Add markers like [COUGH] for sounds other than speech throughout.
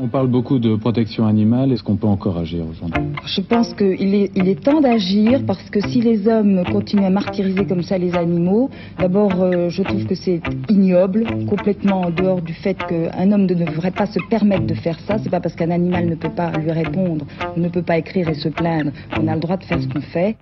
On parle beaucoup de protection animale. Est-ce qu'on peut encore agir aujourd'hui? Je pense qu'il est, il est temps d'agir parce que si les hommes continuent à martyriser comme ça les animaux, d'abord, euh, je trouve que c'est ignoble, complètement en dehors du fait qu'un homme ne devrait pas se permettre de faire ça. C'est pas parce qu'un animal ne peut pas lui répondre, ne peut pas écrire et se plaindre, qu'on a le droit de faire ce qu'on fait.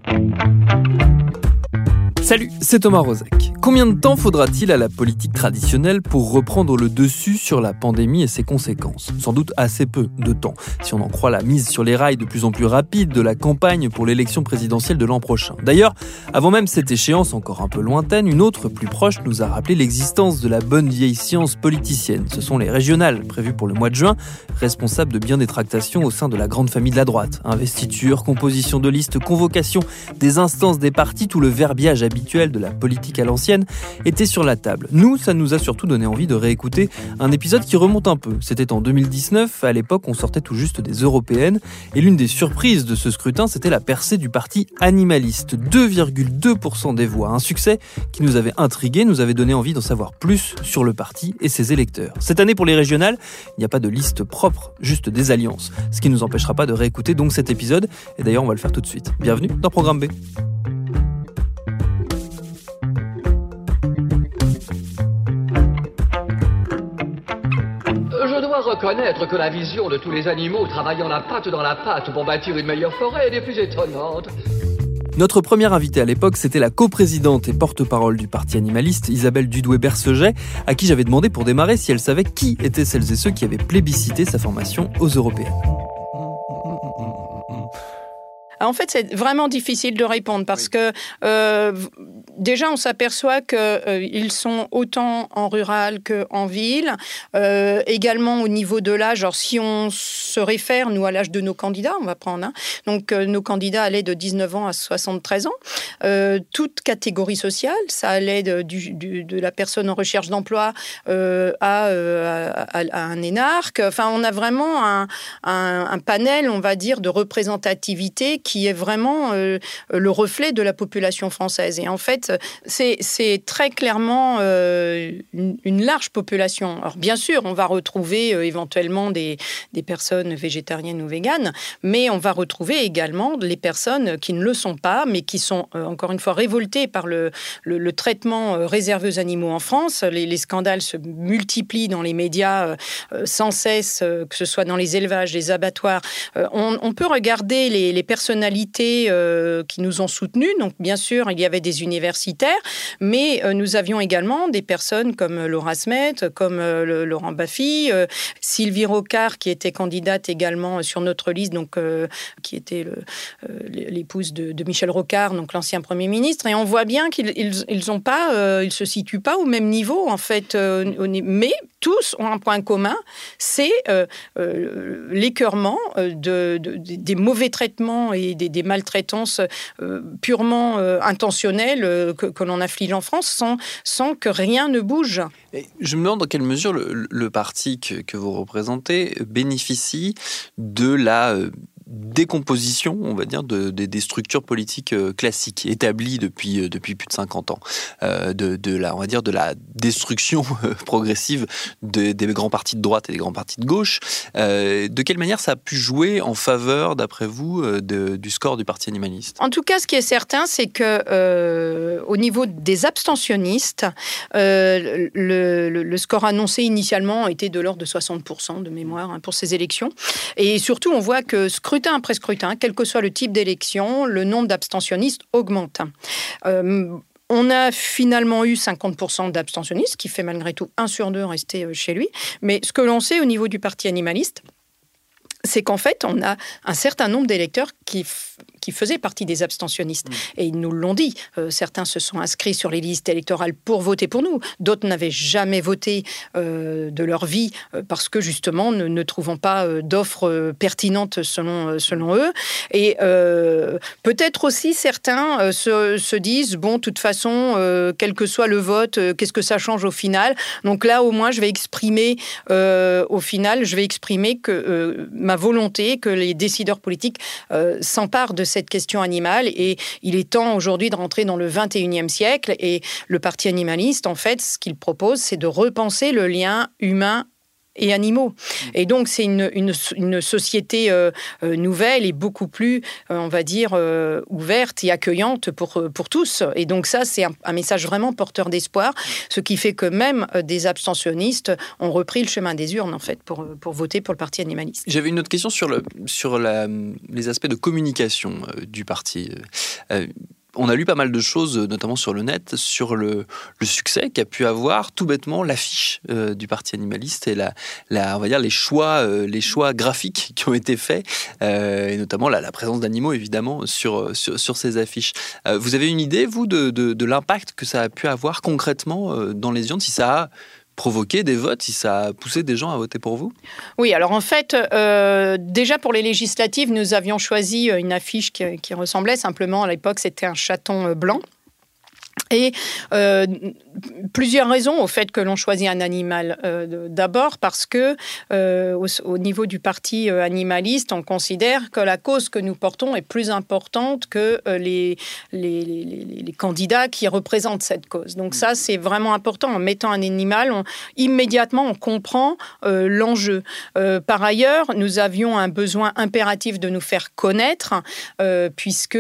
Salut, c'est Thomas Rozek. Combien de temps faudra-t-il à la politique traditionnelle pour reprendre le dessus sur la pandémie et ses conséquences? Sans doute assez peu de temps, si on en croit la mise sur les rails de plus en plus rapide de la campagne pour l'élection présidentielle de l'an prochain. D'ailleurs, avant même cette échéance encore un peu lointaine, une autre plus proche nous a rappelé l'existence de la bonne vieille science politicienne. Ce sont les régionales, prévues pour le mois de juin, responsables de bien des tractations au sein de la grande famille de la droite. Investiture, composition de listes, convocation des instances des partis, tout le verbiage habituel de la politique à l'ancienne était sur la table. Nous, ça nous a surtout donné envie de réécouter un épisode qui remonte un peu. C'était en 2019, à l'époque on sortait tout juste des européennes, et l'une des surprises de ce scrutin, c'était la percée du parti animaliste. 2,2% des voix, un succès qui nous avait intrigué, nous avait donné envie d'en savoir plus sur le parti et ses électeurs. Cette année pour les régionales, il n'y a pas de liste propre, juste des alliances, ce qui ne nous empêchera pas de réécouter donc cet épisode, et d'ailleurs on va le faire tout de suite. Bienvenue dans Programme B. reconnaître que la vision de tous les animaux travaillant la patte dans la patte pour bâtir une meilleure forêt est des plus étonnantes. Notre première invitée à l'époque, c'était la coprésidente et porte-parole du parti animaliste, Isabelle Dudoué-Berceget, à qui j'avais demandé pour démarrer si elle savait qui étaient celles et ceux qui avaient plébiscité sa formation aux européennes. En fait, c'est vraiment difficile de répondre parce que euh, déjà, on s'aperçoit qu'ils euh, sont autant en rural qu'en ville. Euh, également au niveau de l'âge, alors si on se réfère, nous, à l'âge de nos candidats, on va prendre, hein, donc euh, nos candidats allaient de 19 ans à 73 ans, toute catégorie sociale, ça allait de, du, du, de la personne en recherche d'emploi à, à, à, un énarque. Enfin, on a vraiment un, un, un, panel, on va dire, de représentativité qui est vraiment euh, le reflet de la population française. Et en fait, c'est très clairement euh, une, large population. Alors bien sûr, on va retrouver euh, éventuellement des, personnes végétariennes ou véganes, mais on va retrouver également les personnes qui ne le sont pas, mais qui sont encore une fois révoltées par le, traitement réservé aux animaux en France. Les, les, scandales se multiplient dans les médias sans cesse, que ce soit dans les élevages, les abattoirs. On, peut regarder les, les personnalités qui nous ont soutenus. Donc bien sûr, il y avait des universitaires mais euh, nous avions également des personnes comme euh, Laura Smet, comme euh, Laurent Baffy, Sylvie Rocard, qui était candidate également sur notre liste, donc qui était l'épouse de, Michel Rocard, donc l'ancien Premier ministre. Et on voit bien qu'ils ils, ont se situent pas au même niveau, en fait, mais tous ont un point commun, c'est euh, euh, l'écœurement de, des mauvais traitements et des, maltraitances euh, purement intentionnelles que, l'on afflige en France sans, que rien ne bouge. Je me demande dans quelle mesure le, parti que, vous représentez bénéficie de la décomposition, on va dire, de, des structures politiques classiques établies depuis, depuis plus de 50 ans, de, de, la, on va dire, de la destruction progressive des grands partis de droite et des grands partis de gauche. de quelle manière ça a pu jouer en faveur, d'après vous, du score du Parti animaliste? En tout cas, ce qui est certain, c'est que au niveau des abstentionnistes, le, le, score annoncé initialement était de l'ordre de 60% de mémoire hein, pour ces élections. Et surtout, on voit que scrutin après scrutin, quel que soit le type d'élection, le nombre d'abstentionnistes augmente. Euh, on a finalement eu 50% d'abstentionnistes, qui fait malgré tout un sur deux rester euh, chez lui. Mais ce que l'on sait au niveau du parti animaliste, c'est qu'en fait, on a un certain nombre d'électeurs qui qui faisaient partie des abstentionnistes. Mm. Et ils nous l'ont dit. Euh, certains se sont inscrits sur les listes électorales pour voter pour nous. D'autres n'avaient jamais voté euh, de leur vie euh, parce que justement ne, ne trouvant pas d'offres pertinentes selon, selon eux. Et peut-être aussi certains se, se, disent, bon, de toute façon, quel que soit le vote, qu'est-ce que ça change au final? Donc là, au moins, je vais exprimer, au final, je vais exprimer que ma volonté, que les décideurs politiques s'emparent de cette question animale et il est temps aujourd'hui de rentrer dans le 21e siècle et le Parti animaliste, en fait, ce qu'il propose, c'est de repenser le lien humain et animaux. Et donc, c'est une, une, société euh, euh, nouvelle et beaucoup plus, euh, on va dire, ouverte et accueillante pour, pour tous. Et donc, ça, c'est un, message vraiment porteur d'espoir, ce qui fait que même des abstentionnistes ont repris le chemin des urnes, en fait, pour, pour voter pour le Parti animaliste. J'avais une autre question sur, le, sur la, les aspects de communication du parti on a lu pas mal de choses, notamment sur le net, sur le, succès qu'a pu avoir tout bêtement l'affiche euh, du Parti animaliste et la, on va dire les choix, euh, les choix graphiques [LAUGHS] qui ont été faits, euh, et notamment la, présence d'animaux évidemment sur, sur, ces affiches. vous avez une idée, vous, de, l'impact que ça a pu avoir concrètement dans les urnes, si ça a provoqué des votes, si ça a poussé des gens à voter pour vous? Oui, alors en fait, euh, déjà pour les législatives, nous avions choisi une affiche qui, ressemblait simplement, à l'époque, c'était un chaton euh, blanc. Et euh, plusieurs raisons au fait que l'on choisit un animal. Euh, d'abord parce que euh, au, niveau du parti animaliste, on considère que la cause que nous portons est plus importante que les, les, les, candidats qui représentent cette cause. Donc ça, c'est vraiment important. En mettant un animal, on, immédiatement, on comprend l'enjeu. par ailleurs, nous avions un besoin impératif de nous faire connaître, puisque,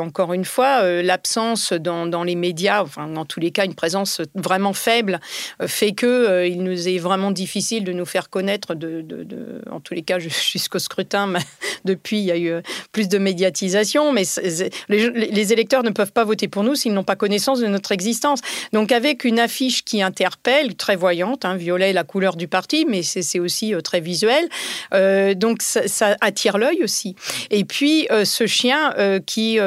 encore une fois, l'absence dans, dans les médias enfin dans tous les cas une présence vraiment faible, euh, fait que euh, il nous est vraiment difficile de nous faire connaître. En tous les cas [LAUGHS] jusqu'au scrutin, depuis il y a eu euh, plus de médiatisation, mais les, électeurs ne peuvent pas voter pour nous s'ils n'ont pas connaissance de notre existence. Donc avec une affiche qui interpelle, très voyante, hein, violet la couleur du parti, mais c'est aussi très visuel. donc ça, attire l'œil aussi. Et puis ce chien qui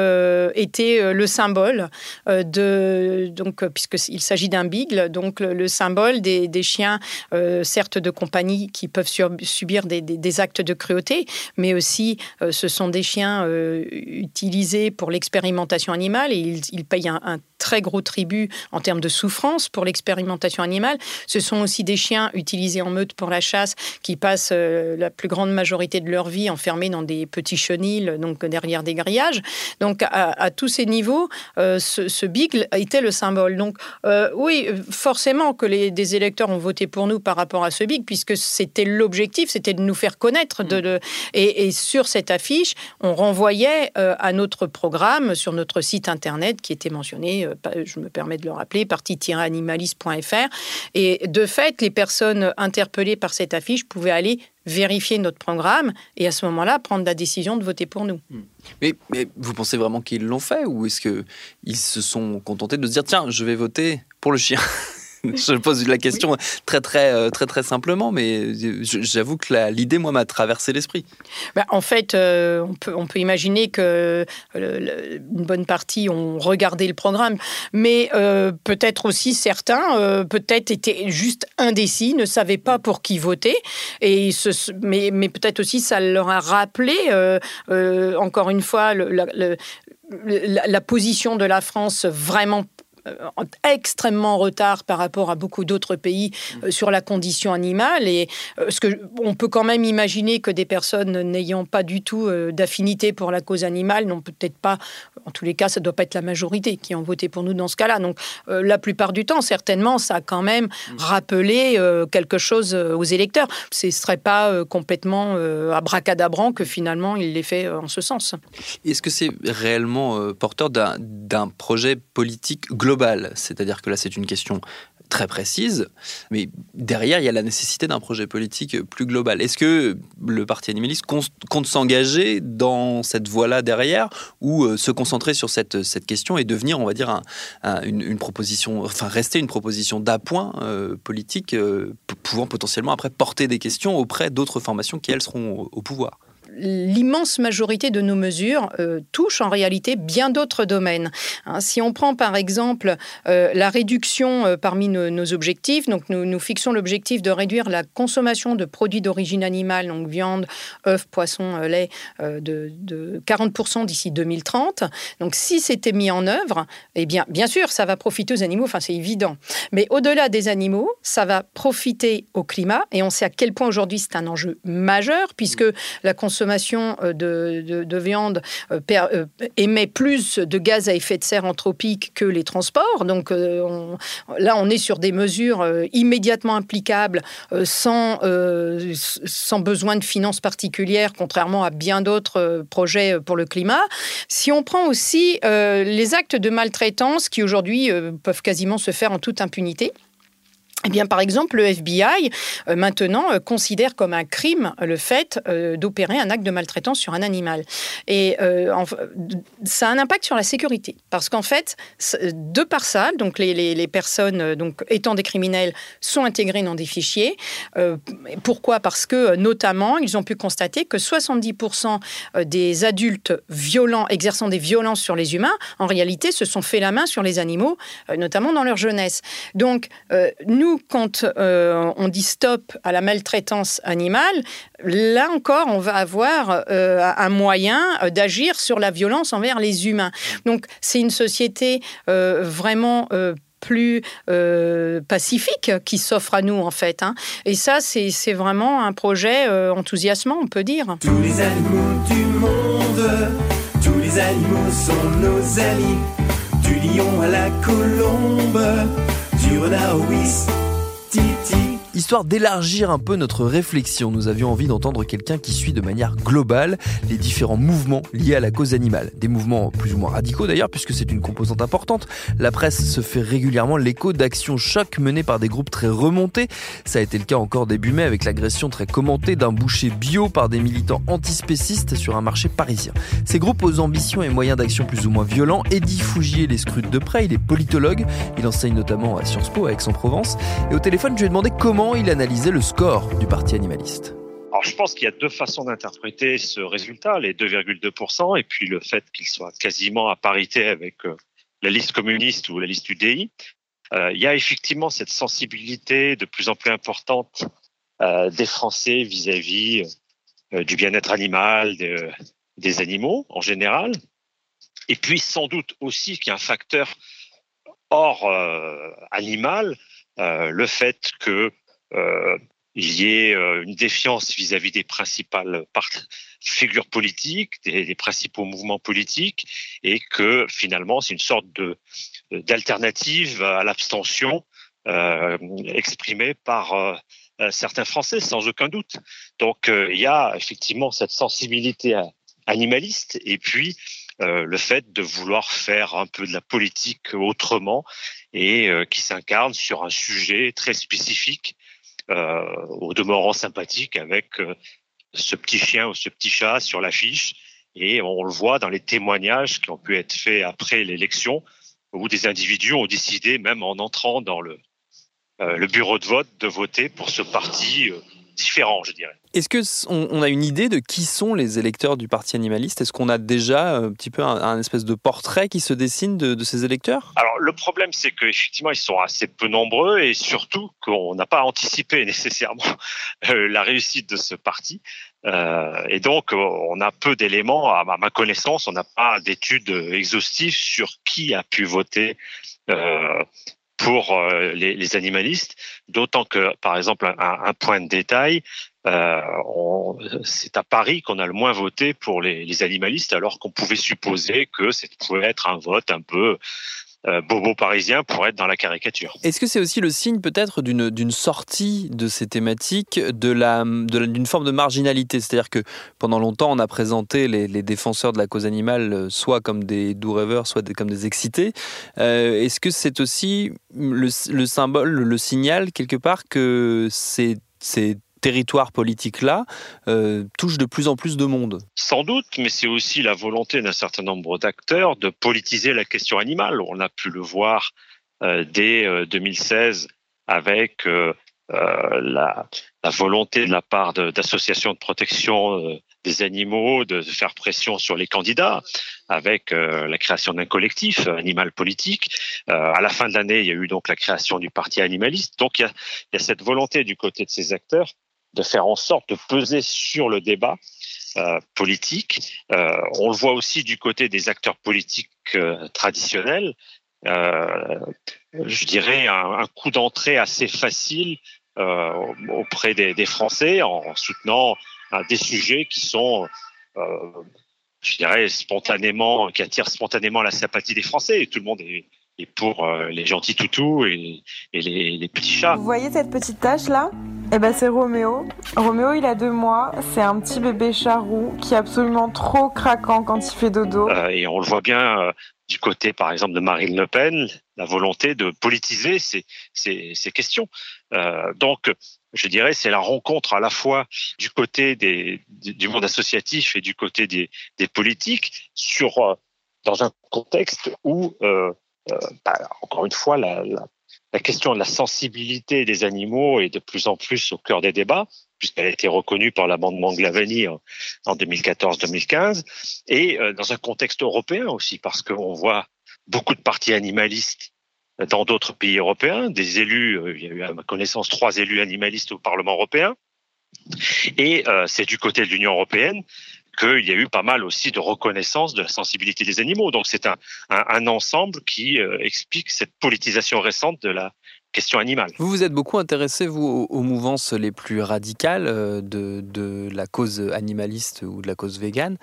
était le symbole de euh, donc, euh, puisqu'il s'agit d'un bigle, donc le, symbole des, chiens, euh, certes de compagnie, qui peuvent subir des, actes de cruauté, mais aussi ce sont des chiens utilisés pour l'expérimentation animale et ils, payent un, très gros tribut en termes de souffrance pour l'expérimentation animale. Ce sont aussi des chiens utilisés en meute pour la chasse qui passent la plus grande majorité de leur vie enfermés dans des petits chenils, donc derrière des grillages. Donc à, tous ces niveaux, ce, ce, bigle était le symbole. Donc euh, oui, forcément que les, des électeurs ont voté pour nous par rapport à ce big, puisque c'était l'objectif, c'était de nous faire connaître. De, et, sur cette affiche, on renvoyait euh, à notre programme sur notre site internet qui était mentionné, euh, je me permets de le rappeler, partie-animaliste.fr. Et de fait, les personnes interpellées par cette affiche pouvaient aller vérifier notre programme et à ce moment-là prendre la décision de voter pour nous. Hmm. Mais, mais vous pensez vraiment qu'ils l'ont fait ou est-ce qu'ils se sont contentés de se dire tiens, je vais voter pour le chien? [LAUGHS] je pose la question très, très, euh, très, très simplement, mais j'avoue que l'idée, moi, m'a traversé l'esprit. Bah, en fait, euh, on, peut, on peut imaginer que une bonne partie ont regardé le programme, mais euh, peut-être aussi certains, peut-être étaient juste indécis, ne savaient pas pour qui voter, et mais, mais peut-être aussi ça leur a rappelé, encore une fois, le, la, la, position de la France vraiment extrêmement en retard par rapport à beaucoup d'autres pays sur la condition animale. Et ce que on peut quand même imaginer que des personnes n'ayant pas du tout d'affinité pour la cause animale n'ont peut-être pas, en tous les cas, ça ne doit pas être la majorité qui ont voté pour nous dans ce cas-là. Donc la plupart du temps, certainement, ça a quand même rappelé quelque chose aux électeurs. Ce ne serait pas complètement abracadabrant que finalement il les fait en ce sens. Est-ce que c'est réellement euh, porteur d'un projet politique global C'est-à-dire que là, c'est une question très précise, mais derrière, il y a la nécessité d'un projet politique plus global. Est-ce que le Parti animaliste compte s'engager dans cette voie-là derrière ou euh, se concentrer sur cette, question et devenir, on va dire, une, proposition, enfin rester une proposition d'appoint euh, politique pouvant potentiellement après porter des questions auprès d'autres formations qui, elles, seront au pouvoir? L'immense majorité de nos mesures euh, touchent en réalité bien d'autres domaines. Hein, si on prend par exemple euh, la réduction euh, parmi nos, objectifs, donc nous, nous fixons l'objectif de réduire la consommation de produits d'origine animale, donc viande, œufs, poissons, lait, de, 40% d'ici 2030. Donc si c'était mis en œuvre, eh bien, bien sûr, ça va profiter aux animaux, enfin c'est évident. Mais au-delà des animaux, ça va profiter au climat, et on sait à quel point aujourd'hui c'est un enjeu majeur, puisque la consommation consommation euh, de, viande euh, euh, émet plus de gaz à effet de serre anthropique que les transports. Donc là, on est sur des mesures immédiatement applicables sans, sans besoin de finances particulières, contrairement à bien d'autres projets pour le climat. Si on prend aussi les actes de maltraitance qui aujourd'hui peuvent quasiment se faire en toute impunité, eh bien, par exemple, le FBI euh, maintenant euh, considère comme un crime le fait euh, d'opérer un acte de maltraitance sur un animal. Et ça a un impact sur la sécurité, parce qu'en fait, de par ça, donc les, les, personnes donc étant des criminels sont intégrées dans des fichiers. pourquoi? Parce que notamment, ils ont pu constater que 70% des adultes violents exerçant des violences sur les humains, en réalité, se sont fait la main sur les animaux, notamment dans leur jeunesse. Donc, nous quand euh, on dit stop à la maltraitance animale, là encore, on va avoir euh, un moyen euh, d'agir sur la violence envers les humains. Donc, c'est une société vraiment plus pacifique qui s'offre à nous en fait. Hein. Et ça, c'est vraiment un projet enthousiasmant, on peut dire. Tous les animaux du monde, tous les animaux sont nos amis, du lion à la colombe, du renard T Histoire d'élargir un peu notre réflexion, nous avions envie d'entendre quelqu'un qui suit de manière globale les différents mouvements liés à la cause animale. Des mouvements plus ou moins radicaux d'ailleurs, puisque c'est une composante importante. La presse se fait régulièrement l'écho d'actions chocs menées par des groupes très remontés. Ça a été le cas encore début mai avec l'agression très commentée d'un boucher bio par des militants antispécistes sur un marché parisien. Ces groupes aux ambitions et moyens d'action plus ou moins violents, Eddie Fougier les scrute de près, il est politologue, il enseigne notamment à Sciences Po à Aix-en-Provence. Et au téléphone, je lui ai demandé comment il analysait le score du Parti animaliste. Alors, je pense qu'il y a deux façons d'interpréter ce résultat, les 2,2%, et puis le fait qu'il soit quasiment à parité avec euh, la liste communiste ou la liste UDI. Euh, il y a effectivement cette sensibilité de plus en plus importante euh, des Français vis-à-vis du bien-être animal, des animaux en général. Et puis sans doute aussi qu'il y a un facteur hors animal, le fait que euh, il y ait euh, une défiance vis-à-vis des principales figures politiques, des, principaux mouvements politiques, et que finalement c'est une sorte de d'alternative à l'abstention euh, exprimée par euh, certains Français, sans aucun doute. Donc il y a effectivement cette sensibilité animaliste, et puis le fait de vouloir faire un peu de la politique autrement et qui s'incarne sur un sujet très spécifique euh, au demeurant sympathique avec euh, ce petit chien ou ce petit chat sur l'affiche. Et on le voit dans les témoignages qui ont pu être faits après l'élection, où des individus ont décidé, même en entrant dans le, euh, le bureau de vote, de voter pour ce parti différents, je dirais. Est-ce que on, a une idée de qui sont les électeurs du Parti animaliste? Est-ce qu'on a déjà un petit peu un, espèce de portrait qui se dessine de, ces électeurs? Alors le problème, c'est qu'effectivement, ils sont assez peu nombreux et surtout qu'on n'a pas anticipé [LAUGHS] nécessairement la réussite de ce parti. Euh, et donc, on a peu d'éléments, à ma connaissance, on n'a pas d'études exhaustives sur qui a pu voter euh, pour euh, les, les, animalistes, d'autant que, par exemple, un, un point de détail, euh, c'est à Paris qu'on a le moins voté pour les, les animalistes, alors qu'on pouvait supposer que ça pouvait être un vote un peu bobo parisien pour être dans la caricature. Est-ce que c'est aussi le signe peut-être d'une sortie de ces thématiques, d'une forme de marginalité? C'est-à-dire que pendant longtemps, on a présenté les, défenseurs de la cause animale euh, soit comme des doux rêveurs, soit comme des excités. Euh, Est-ce que c'est aussi le, symbole, le signal quelque part que c'est territoire politique-là euh, touche de plus en plus de monde. Sans doute, mais c'est aussi la volonté d'un certain nombre d'acteurs de politiser la question animale. On a pu le voir euh, dès 2016 euh, avec la, volonté de la part d'associations de, protection des animaux de faire pression sur les candidats avec la création d'un collectif animal politique. à la fin de l'année, il y a eu donc la création du parti animaliste. Donc il y, a, il y a cette volonté du côté de ces acteurs de faire en sorte de peser sur le débat euh, politique. Euh, on le voit aussi du côté des acteurs politiques euh, traditionnels. Euh, je dirais un, coup d'entrée assez facile euh, auprès des, des, Français en soutenant des sujets qui sont je dirais spontanément, qui attirent spontanément la sympathie des Français. Et tout le monde est, et pour euh, les gentils toutous et, les, petits chats. Vous voyez cette petite tache là Eh ben c'est Roméo. Roméo il a deux mois, c'est un petit bébé charroux qui est absolument trop craquant quand il fait dodo. Euh, et on le voit bien euh, du côté par exemple de Marine Le Pen, la volonté de politiser ces, ces, ces questions. donc je dirais, c'est la rencontre à la fois du côté des, du monde associatif et du côté des, des politiques sur dans un contexte où euh, bah, encore une fois, la, question de la sensibilité des animaux est de plus en plus au cœur des débats, puisqu'elle a été reconnue par l'amendement Glavany en, en 2014-2015, et euh, dans un contexte européen aussi, parce qu'on voit beaucoup de partis animalistes dans d'autres pays européens, des élus, euh, il y a eu à ma connaissance trois élus animalistes au Parlement européen, et euh, c'est du côté de l'Union européenne qu'il y a eu pas mal aussi de reconnaissance de la sensibilité des animaux. Donc c'est un, un, un, ensemble qui euh, explique cette politisation récente de la question animale. Vous vous êtes beaucoup intéressé, vous, aux, mouvances les plus radicales euh, de, de, la cause animaliste ou de la cause végane.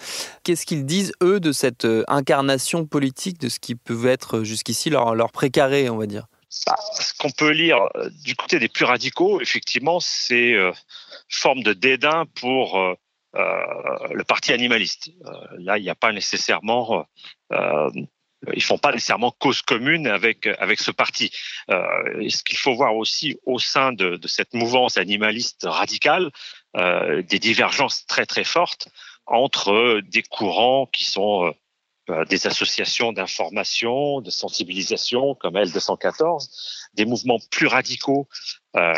Qu'est-ce qu'ils disent, eux, de cette euh, incarnation politique de ce qui peut être jusqu'ici leur, leur précaré, on va dire? Bah, ce qu'on peut lire du côté des plus radicaux, effectivement, c'est euh, forme de dédain pour euh, le parti animaliste. Euh, là, il n'y a pas nécessairement euh, ils font pas nécessairement cause commune avec avec ce parti. Euh, ce qu'il faut voir aussi au sein de, de cette mouvance animaliste radicale, euh, des divergences très très fortes entre des courants qui sont euh, des associations d'information, de sensibilisation comme L214, des mouvements plus radicaux euh,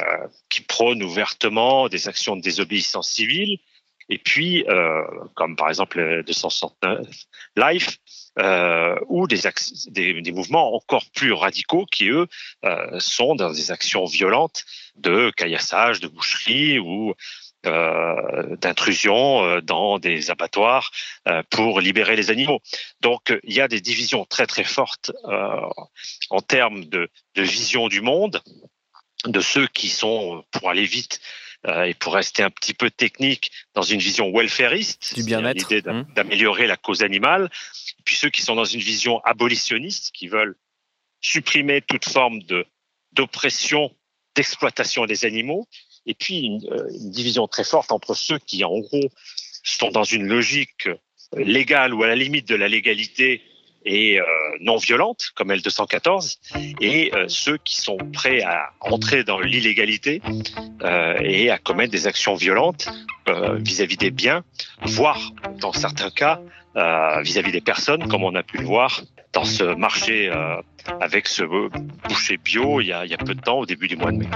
qui prônent ouvertement des actions de désobéissance civile, et puis, euh, comme par exemple 269 Life, euh, ou des, mouvements encore plus radicaux qui, eux, euh, sont dans des actions violentes de caillassage, de boucherie ou d'intrusion dans des abattoirs pour libérer les animaux. Donc, il y a des divisions très très fortes en termes de, vision du monde, de ceux qui sont, pour aller vite, et pour rester un petit peu technique, dans une vision welfariste, du bien-être, l'idée mmh. d'améliorer la cause animale, et puis ceux qui sont dans une vision abolitionniste, qui veulent supprimer toute forme de d'oppression, d'exploitation des animaux, et puis une, euh, une, division très forte entre ceux qui, en gros, sont dans une logique légale ou à la limite de la légalité et euh, non violente, comme L214, et euh, ceux qui sont prêts à entrer dans l'illégalité euh, et à commettre des actions violentes euh, vis-à-vis -vis des biens, voire, dans certains cas, vis-à-vis -vis des personnes, comme on a pu le voir dans ce marché euh, avec ce boucher bio il y, a, il y a peu de temps, au début du mois de mai.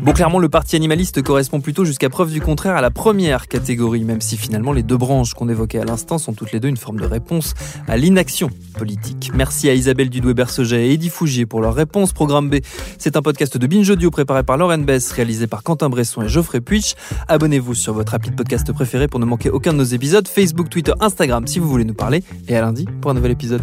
Bon, clairement, le parti animaliste correspond plutôt jusqu'à preuve du contraire à la première catégorie, même si finalement les deux branches qu'on évoquait à l'instant sont toutes les deux une forme de réponse à l'inaction politique. Merci à Isabelle Dudoué-Berceget et Eddie Fougier pour leur réponse. Programme B, c'est un podcast de Binge Audio préparé par Lauren Bess, réalisé par Quentin Bresson et Geoffrey Puich. Abonnez-vous sur votre appli de podcast préféré pour ne manquer aucun de nos épisodes. Facebook, Twitter, Instagram si vous voulez nous parler. Et à lundi pour un nouvel épisode.